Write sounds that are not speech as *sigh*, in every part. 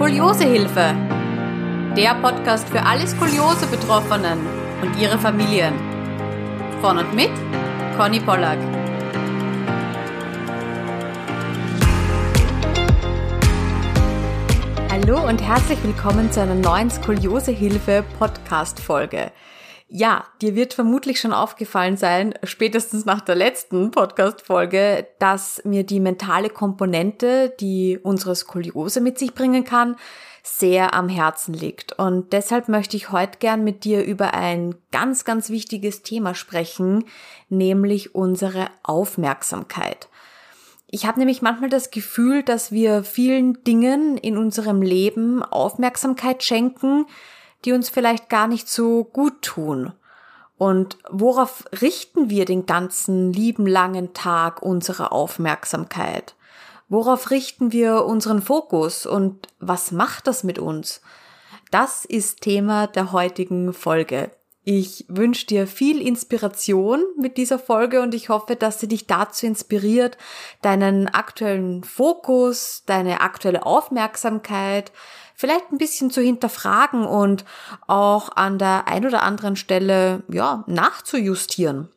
Skoliosehilfe. Der Podcast für alle Skoliose-Betroffenen und ihre Familien. Von und mit Conny Pollack. Hallo und herzlich willkommen zu einer neuen Skoliosehilfe Podcast-Folge. Ja, dir wird vermutlich schon aufgefallen sein, spätestens nach der letzten Podcast-Folge, dass mir die mentale Komponente, die unsere Skoliose mit sich bringen kann, sehr am Herzen liegt. Und deshalb möchte ich heute gern mit dir über ein ganz, ganz wichtiges Thema sprechen, nämlich unsere Aufmerksamkeit. Ich habe nämlich manchmal das Gefühl, dass wir vielen Dingen in unserem Leben Aufmerksamkeit schenken, die uns vielleicht gar nicht so gut tun. Und worauf richten wir den ganzen lieben langen Tag unsere Aufmerksamkeit? Worauf richten wir unseren Fokus und was macht das mit uns? Das ist Thema der heutigen Folge. Ich wünsche dir viel Inspiration mit dieser Folge und ich hoffe, dass sie dich dazu inspiriert, deinen aktuellen Fokus, deine aktuelle Aufmerksamkeit vielleicht ein bisschen zu hinterfragen und auch an der ein oder anderen Stelle, ja, nachzujustieren.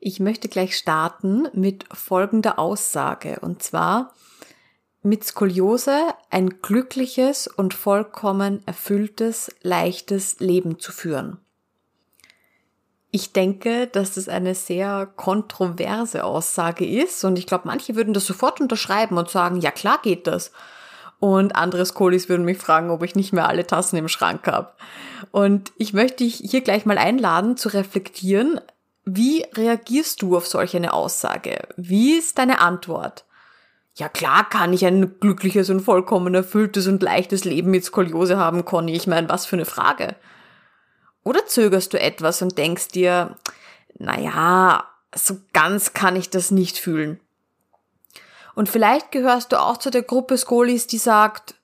Ich möchte gleich starten mit folgender Aussage und zwar, mit Skoliose ein glückliches und vollkommen erfülltes, leichtes Leben zu führen. Ich denke, dass das eine sehr kontroverse Aussage ist und ich glaube, manche würden das sofort unterschreiben und sagen, ja klar geht das. Und andere Skolis würden mich fragen, ob ich nicht mehr alle Tassen im Schrank habe. Und ich möchte dich hier gleich mal einladen zu reflektieren, wie reagierst du auf solch eine Aussage? Wie ist deine Antwort? Ja klar kann ich ein glückliches und vollkommen erfülltes und leichtes Leben mit Skoliose haben, Conny. Ich meine, was für eine Frage. Oder zögerst du etwas und denkst dir, naja, so ganz kann ich das nicht fühlen. Und vielleicht gehörst du auch zu der Gruppe Skolis, die sagt,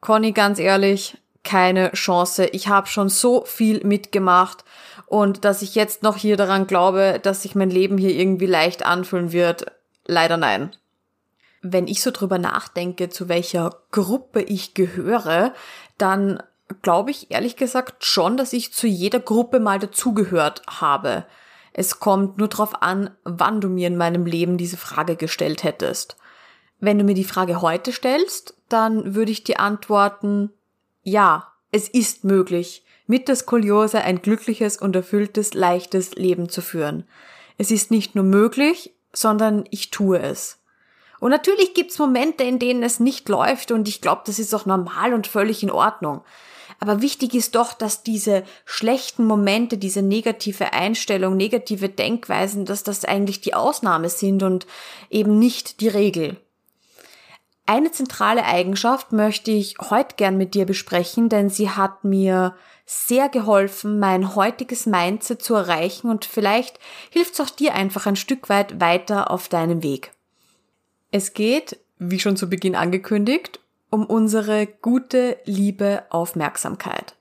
Conny, ganz ehrlich, keine Chance. Ich habe schon so viel mitgemacht und dass ich jetzt noch hier daran glaube, dass sich mein Leben hier irgendwie leicht anfühlen wird, leider nein. Wenn ich so drüber nachdenke, zu welcher Gruppe ich gehöre, dann glaube ich ehrlich gesagt schon, dass ich zu jeder Gruppe mal dazugehört habe. Es kommt nur darauf an, wann du mir in meinem Leben diese Frage gestellt hättest. Wenn du mir die Frage heute stellst, dann würde ich dir antworten, ja, es ist möglich, mit der Skoliose ein glückliches und erfülltes, leichtes Leben zu führen. Es ist nicht nur möglich, sondern ich tue es. Und natürlich gibt's Momente, in denen es nicht läuft und ich glaube, das ist auch normal und völlig in Ordnung. Aber wichtig ist doch, dass diese schlechten Momente, diese negative Einstellung, negative Denkweisen, dass das eigentlich die Ausnahme sind und eben nicht die Regel. Eine zentrale Eigenschaft möchte ich heute gern mit dir besprechen, denn sie hat mir sehr geholfen, mein heutiges Mindset zu erreichen und vielleicht hilft es auch dir einfach ein Stück weit weiter auf deinem Weg. Es geht, wie schon zu Beginn angekündigt, um unsere gute, liebe Aufmerksamkeit.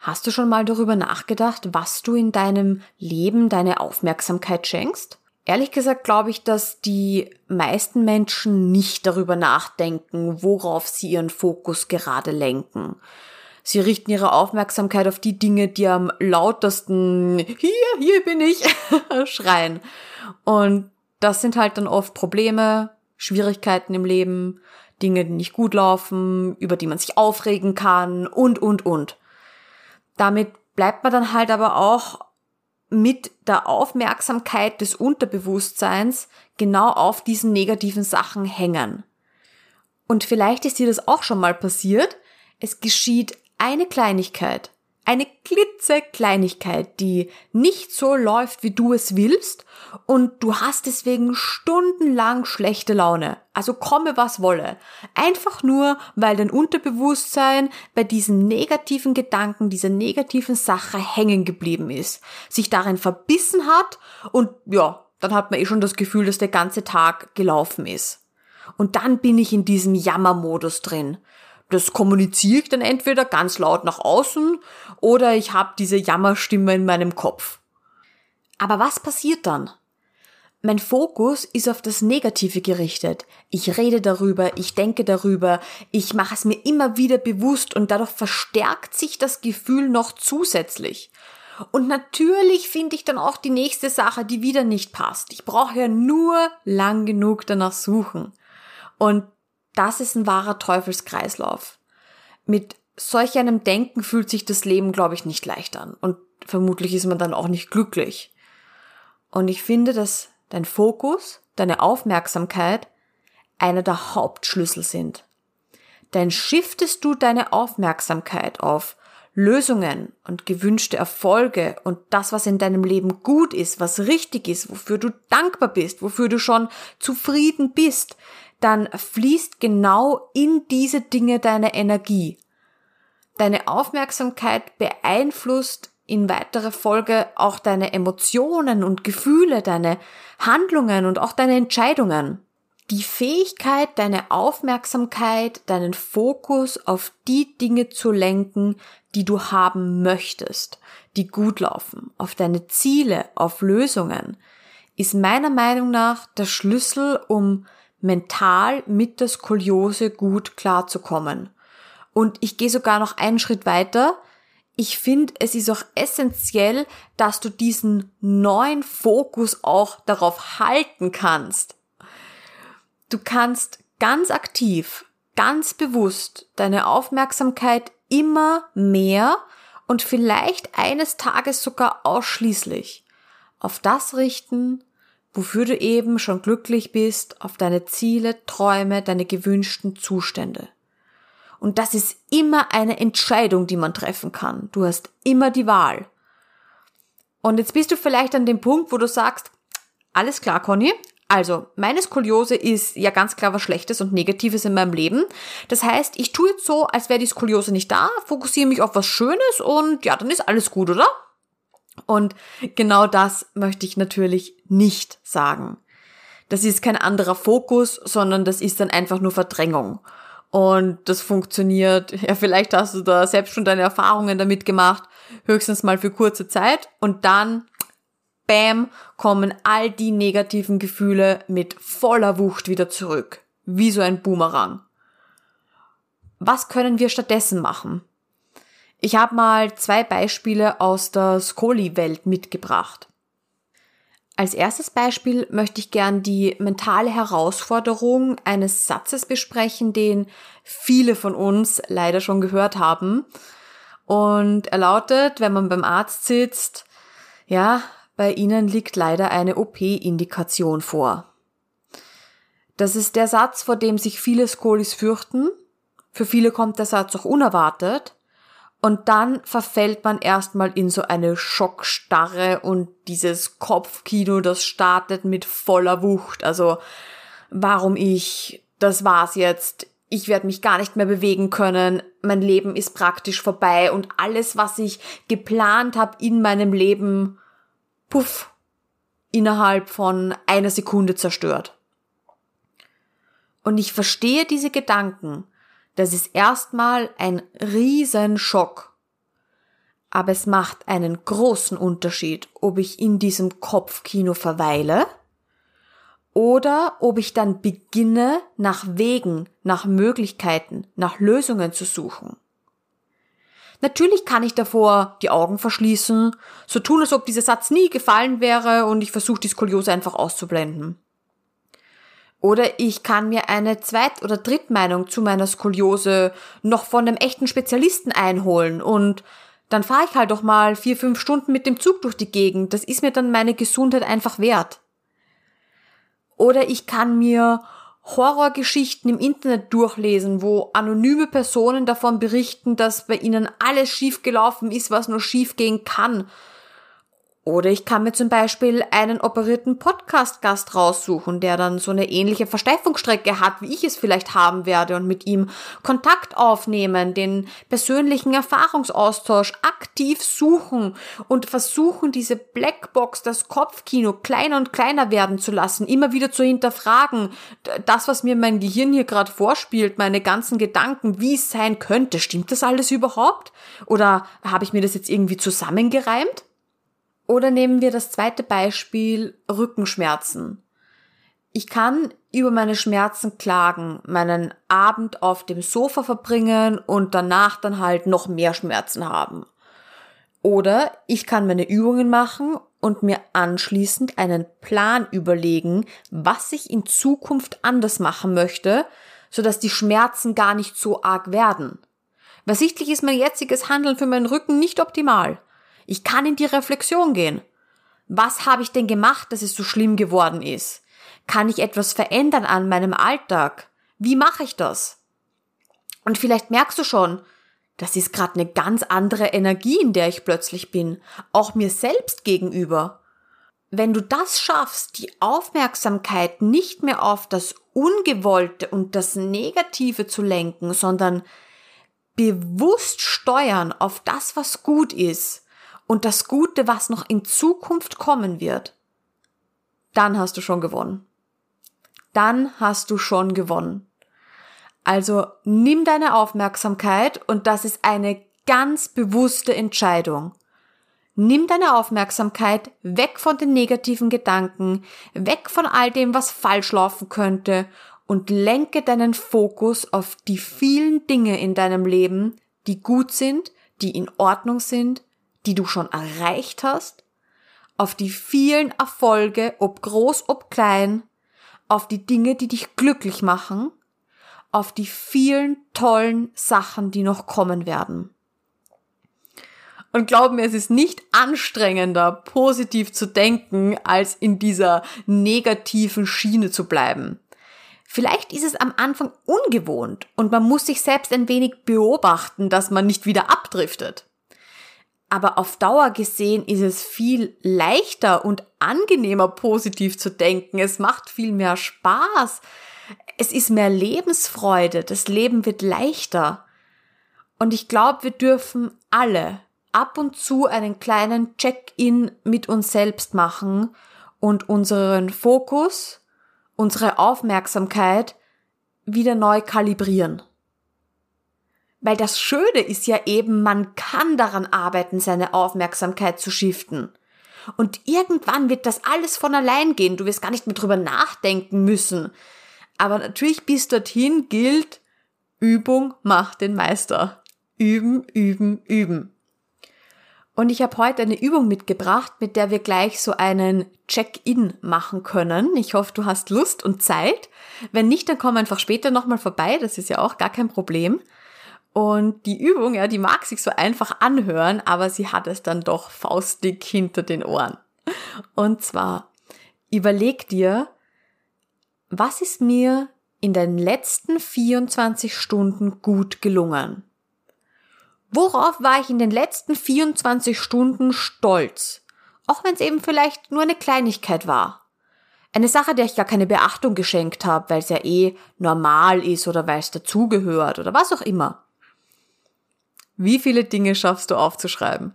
Hast du schon mal darüber nachgedacht, was du in deinem Leben deine Aufmerksamkeit schenkst? Ehrlich gesagt glaube ich, dass die meisten Menschen nicht darüber nachdenken, worauf sie ihren Fokus gerade lenken. Sie richten ihre Aufmerksamkeit auf die Dinge, die am lautesten hier, hier bin ich *laughs* schreien. Und das sind halt dann oft Probleme, Schwierigkeiten im Leben, Dinge, die nicht gut laufen, über die man sich aufregen kann und, und, und. Damit bleibt man dann halt aber auch mit der Aufmerksamkeit des Unterbewusstseins genau auf diesen negativen Sachen hängen. Und vielleicht ist dir das auch schon mal passiert. Es geschieht eine Kleinigkeit, eine klitzekleinigkeit, die nicht so läuft, wie du es willst und du hast deswegen stundenlang schlechte Laune. Also komme was wolle. Einfach nur, weil dein Unterbewusstsein bei diesen negativen Gedanken, dieser negativen Sache hängen geblieben ist, sich darin verbissen hat und ja, dann hat man eh schon das Gefühl, dass der ganze Tag gelaufen ist. Und dann bin ich in diesem Jammermodus drin das kommuniziere ich dann entweder ganz laut nach außen oder ich habe diese Jammerstimme in meinem Kopf. Aber was passiert dann? mein Fokus ist auf das Negative gerichtet. Ich rede darüber, ich denke darüber, ich mache es mir immer wieder bewusst und dadurch verstärkt sich das Gefühl noch zusätzlich. Und natürlich finde ich dann auch die nächste Sache, die wieder nicht passt. Ich brauche ja nur lang genug danach suchen. Und das ist ein wahrer Teufelskreislauf. Mit solch einem Denken fühlt sich das Leben, glaube ich, nicht leicht an. Und vermutlich ist man dann auch nicht glücklich. Und ich finde, dass dein Fokus, deine Aufmerksamkeit einer der Hauptschlüssel sind. Denn shiftest du deine Aufmerksamkeit auf Lösungen und gewünschte Erfolge und das, was in deinem Leben gut ist, was richtig ist, wofür du dankbar bist, wofür du schon zufrieden bist, dann fließt genau in diese Dinge deine Energie. Deine Aufmerksamkeit beeinflusst in weiterer Folge auch deine Emotionen und Gefühle, deine Handlungen und auch deine Entscheidungen. Die Fähigkeit, deine Aufmerksamkeit, deinen Fokus auf die Dinge zu lenken, die du haben möchtest, die gut laufen, auf deine Ziele, auf Lösungen, ist meiner Meinung nach der Schlüssel, um mental mit der Skoliose gut klarzukommen. Und ich gehe sogar noch einen Schritt weiter ich finde, es ist auch essentiell, dass du diesen neuen Fokus auch darauf halten kannst. Du kannst ganz aktiv, ganz bewusst deine Aufmerksamkeit immer mehr und vielleicht eines Tages sogar ausschließlich auf das richten, wofür du eben schon glücklich bist, auf deine Ziele, Träume, deine gewünschten Zustände. Und das ist immer eine Entscheidung, die man treffen kann. Du hast immer die Wahl. Und jetzt bist du vielleicht an dem Punkt, wo du sagst, alles klar, Conny. Also, meine Skoliose ist ja ganz klar was Schlechtes und Negatives in meinem Leben. Das heißt, ich tue jetzt so, als wäre die Skoliose nicht da, fokussiere mich auf was Schönes und ja, dann ist alles gut, oder? Und genau das möchte ich natürlich nicht sagen. Das ist kein anderer Fokus, sondern das ist dann einfach nur Verdrängung. Und das funktioniert, *laughs* ja, vielleicht hast du da selbst schon deine Erfahrungen damit gemacht, höchstens mal für kurze Zeit und dann, bam, kommen all die negativen Gefühle mit voller Wucht wieder zurück. Wie so ein Boomerang. Was können wir stattdessen machen? Ich habe mal zwei Beispiele aus der Scoli-Welt mitgebracht. Als erstes Beispiel möchte ich gern die mentale Herausforderung eines Satzes besprechen, den viele von uns leider schon gehört haben. Und er lautet, wenn man beim Arzt sitzt, ja, bei Ihnen liegt leider eine OP-Indikation vor. Das ist der Satz, vor dem sich viele Skolis fürchten. Für viele kommt der Satz auch unerwartet. Und dann verfällt man erstmal in so eine Schockstarre und dieses Kopfkino, das startet mit voller Wucht. Also, warum ich, das war's jetzt, ich werde mich gar nicht mehr bewegen können, mein Leben ist praktisch vorbei und alles, was ich geplant habe in meinem Leben, puff, innerhalb von einer Sekunde zerstört. Und ich verstehe diese Gedanken, das ist erstmal ein Riesenschock. Aber es macht einen großen Unterschied, ob ich in diesem Kopfkino verweile oder ob ich dann beginne, nach Wegen, nach Möglichkeiten, nach Lösungen zu suchen. Natürlich kann ich davor die Augen verschließen, so tun, als ob dieser Satz nie gefallen wäre und ich versuche die Skoliose einfach auszublenden. Oder ich kann mir eine Zweit- oder Drittmeinung zu meiner Skoliose noch von einem echten Spezialisten einholen und dann fahre ich halt doch mal vier, fünf Stunden mit dem Zug durch die Gegend. Das ist mir dann meine Gesundheit einfach wert. Oder ich kann mir Horrorgeschichten im Internet durchlesen, wo anonyme Personen davon berichten, dass bei ihnen alles schiefgelaufen ist, was nur schiefgehen kann oder ich kann mir zum Beispiel einen operierten Podcast-Gast raussuchen, der dann so eine ähnliche Versteifungsstrecke hat, wie ich es vielleicht haben werde und mit ihm Kontakt aufnehmen, den persönlichen Erfahrungsaustausch aktiv suchen und versuchen, diese Blackbox, das Kopfkino kleiner und kleiner werden zu lassen, immer wieder zu hinterfragen, das, was mir mein Gehirn hier gerade vorspielt, meine ganzen Gedanken, wie es sein könnte, stimmt das alles überhaupt? Oder habe ich mir das jetzt irgendwie zusammengereimt? Oder nehmen wir das zweite Beispiel Rückenschmerzen. Ich kann über meine Schmerzen klagen, meinen Abend auf dem Sofa verbringen und danach dann halt noch mehr Schmerzen haben. Oder ich kann meine Übungen machen und mir anschließend einen Plan überlegen, was ich in Zukunft anders machen möchte, sodass die Schmerzen gar nicht so arg werden. Weil sichtlich ist mein jetziges Handeln für meinen Rücken nicht optimal. Ich kann in die Reflexion gehen. Was habe ich denn gemacht, dass es so schlimm geworden ist? Kann ich etwas verändern an meinem Alltag? Wie mache ich das? Und vielleicht merkst du schon, das ist gerade eine ganz andere Energie, in der ich plötzlich bin, auch mir selbst gegenüber. Wenn du das schaffst, die Aufmerksamkeit nicht mehr auf das Ungewollte und das Negative zu lenken, sondern bewusst steuern auf das, was gut ist und das Gute, was noch in Zukunft kommen wird, dann hast du schon gewonnen dann hast du schon gewonnen. Also nimm deine Aufmerksamkeit und das ist eine ganz bewusste Entscheidung. Nimm deine Aufmerksamkeit weg von den negativen Gedanken, weg von all dem, was falsch laufen könnte und lenke deinen Fokus auf die vielen Dinge in deinem Leben, die gut sind, die in Ordnung sind, die du schon erreicht hast, auf die vielen Erfolge, ob groß, ob klein, auf die Dinge, die dich glücklich machen, auf die vielen tollen Sachen, die noch kommen werden. Und glaub mir, es ist nicht anstrengender, positiv zu denken, als in dieser negativen Schiene zu bleiben. Vielleicht ist es am Anfang ungewohnt und man muss sich selbst ein wenig beobachten, dass man nicht wieder abdriftet. Aber auf Dauer gesehen ist es viel leichter und angenehmer positiv zu denken. Es macht viel mehr Spaß. Es ist mehr Lebensfreude. Das Leben wird leichter. Und ich glaube, wir dürfen alle ab und zu einen kleinen Check-in mit uns selbst machen und unseren Fokus, unsere Aufmerksamkeit wieder neu kalibrieren. Weil das Schöne ist ja eben, man kann daran arbeiten, seine Aufmerksamkeit zu shiften. Und irgendwann wird das alles von allein gehen. Du wirst gar nicht mehr drüber nachdenken müssen. Aber natürlich bis dorthin gilt, Übung macht den Meister. Üben, üben, üben. Und ich habe heute eine Übung mitgebracht, mit der wir gleich so einen Check-in machen können. Ich hoffe, du hast Lust und Zeit. Wenn nicht, dann komm einfach später nochmal vorbei. Das ist ja auch gar kein Problem. Und die Übung, ja, die mag sich so einfach anhören, aber sie hat es dann doch faustdick hinter den Ohren. Und zwar, überleg dir, was ist mir in den letzten 24 Stunden gut gelungen? Worauf war ich in den letzten 24 Stunden stolz? Auch wenn es eben vielleicht nur eine Kleinigkeit war. Eine Sache, der ich gar keine Beachtung geschenkt habe, weil es ja eh normal ist oder weil es dazugehört oder was auch immer. Wie viele Dinge schaffst du aufzuschreiben?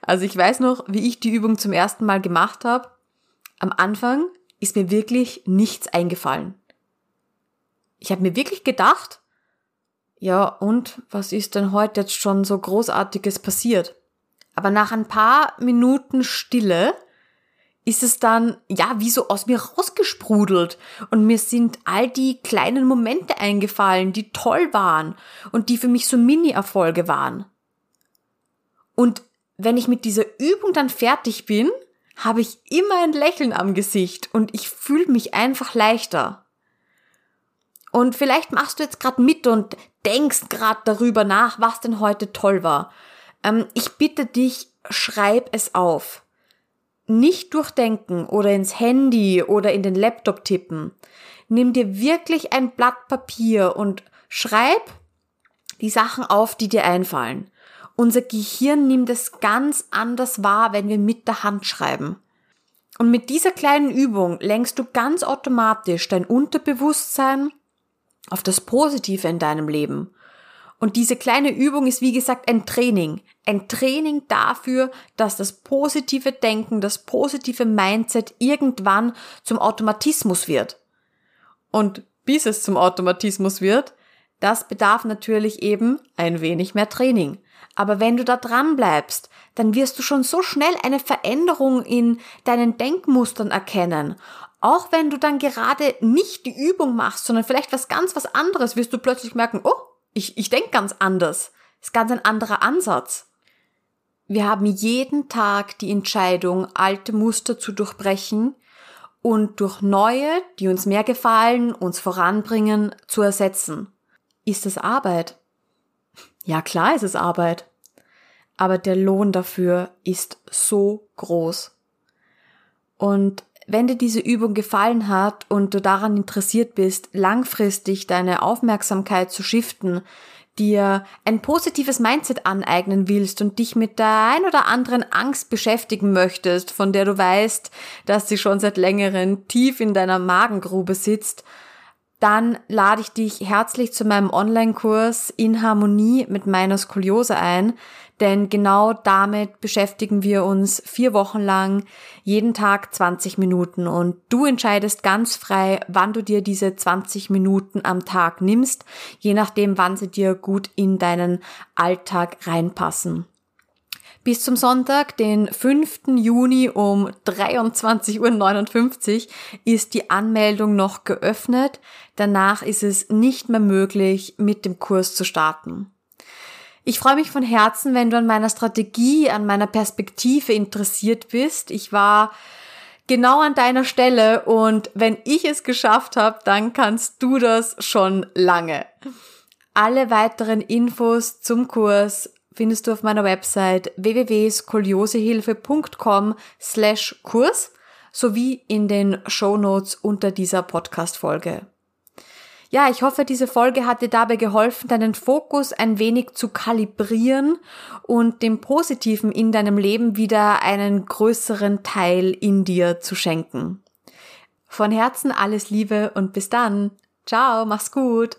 Also ich weiß noch, wie ich die Übung zum ersten Mal gemacht habe. Am Anfang ist mir wirklich nichts eingefallen. Ich habe mir wirklich gedacht, ja, und was ist denn heute jetzt schon so großartiges passiert? Aber nach ein paar Minuten Stille ist es dann, ja, wie so aus mir rausgesprudelt. Und mir sind all die kleinen Momente eingefallen, die toll waren und die für mich so Mini-Erfolge waren. Und wenn ich mit dieser Übung dann fertig bin, habe ich immer ein Lächeln am Gesicht und ich fühle mich einfach leichter. Und vielleicht machst du jetzt gerade mit und denkst gerade darüber nach, was denn heute toll war. Ähm, ich bitte dich, schreib es auf nicht durchdenken oder ins Handy oder in den Laptop tippen. Nimm dir wirklich ein Blatt Papier und schreib die Sachen auf, die dir einfallen. Unser Gehirn nimmt es ganz anders wahr, wenn wir mit der Hand schreiben. Und mit dieser kleinen Übung lenkst du ganz automatisch dein Unterbewusstsein auf das Positive in deinem Leben. Und diese kleine Übung ist, wie gesagt, ein Training. Ein Training dafür, dass das positive Denken, das positive Mindset irgendwann zum Automatismus wird. Und bis es zum Automatismus wird, Das bedarf natürlich eben ein wenig mehr Training. Aber wenn du da dran bleibst, dann wirst du schon so schnell eine Veränderung in deinen Denkmustern erkennen. Auch wenn du dann gerade nicht die Übung machst, sondern vielleicht was ganz was anderes, wirst du plötzlich merken, oh, ich, ich denke ganz anders. Ist ganz ein anderer Ansatz. Wir haben jeden Tag die Entscheidung, alte Muster zu durchbrechen und durch neue, die uns mehr gefallen, uns voranbringen, zu ersetzen. Ist es Arbeit? Ja, klar ist es Arbeit. Aber der Lohn dafür ist so groß. Und wenn dir diese Übung gefallen hat und du daran interessiert bist, langfristig deine Aufmerksamkeit zu shiften, dir ein positives Mindset aneignen willst und dich mit der ein oder anderen Angst beschäftigen möchtest, von der du weißt, dass sie schon seit längerem tief in deiner Magengrube sitzt, dann lade ich dich herzlich zu meinem Online-Kurs in Harmonie mit meiner Skoliose ein, denn genau damit beschäftigen wir uns vier Wochen lang, jeden Tag 20 Minuten und du entscheidest ganz frei, wann du dir diese 20 Minuten am Tag nimmst, je nachdem, wann sie dir gut in deinen Alltag reinpassen. Bis zum Sonntag, den 5. Juni um 23.59 Uhr ist die Anmeldung noch geöffnet. Danach ist es nicht mehr möglich, mit dem Kurs zu starten. Ich freue mich von Herzen, wenn du an meiner Strategie, an meiner Perspektive interessiert bist. Ich war genau an deiner Stelle und wenn ich es geschafft habe, dann kannst du das schon lange. Alle weiteren Infos zum Kurs findest du auf meiner Website www.skoliosehilfe.com slash Kurs sowie in den Show Notes unter dieser Podcast-Folge. Ja, ich hoffe, diese Folge hat dir dabei geholfen, deinen Fokus ein wenig zu kalibrieren und dem Positiven in deinem Leben wieder einen größeren Teil in dir zu schenken. Von Herzen alles Liebe und bis dann. Ciao, mach's gut.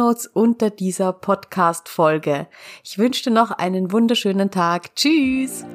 Notes unter dieser Podcast-Folge. Ich wünsche dir noch einen wunderschönen Tag. Tschüss!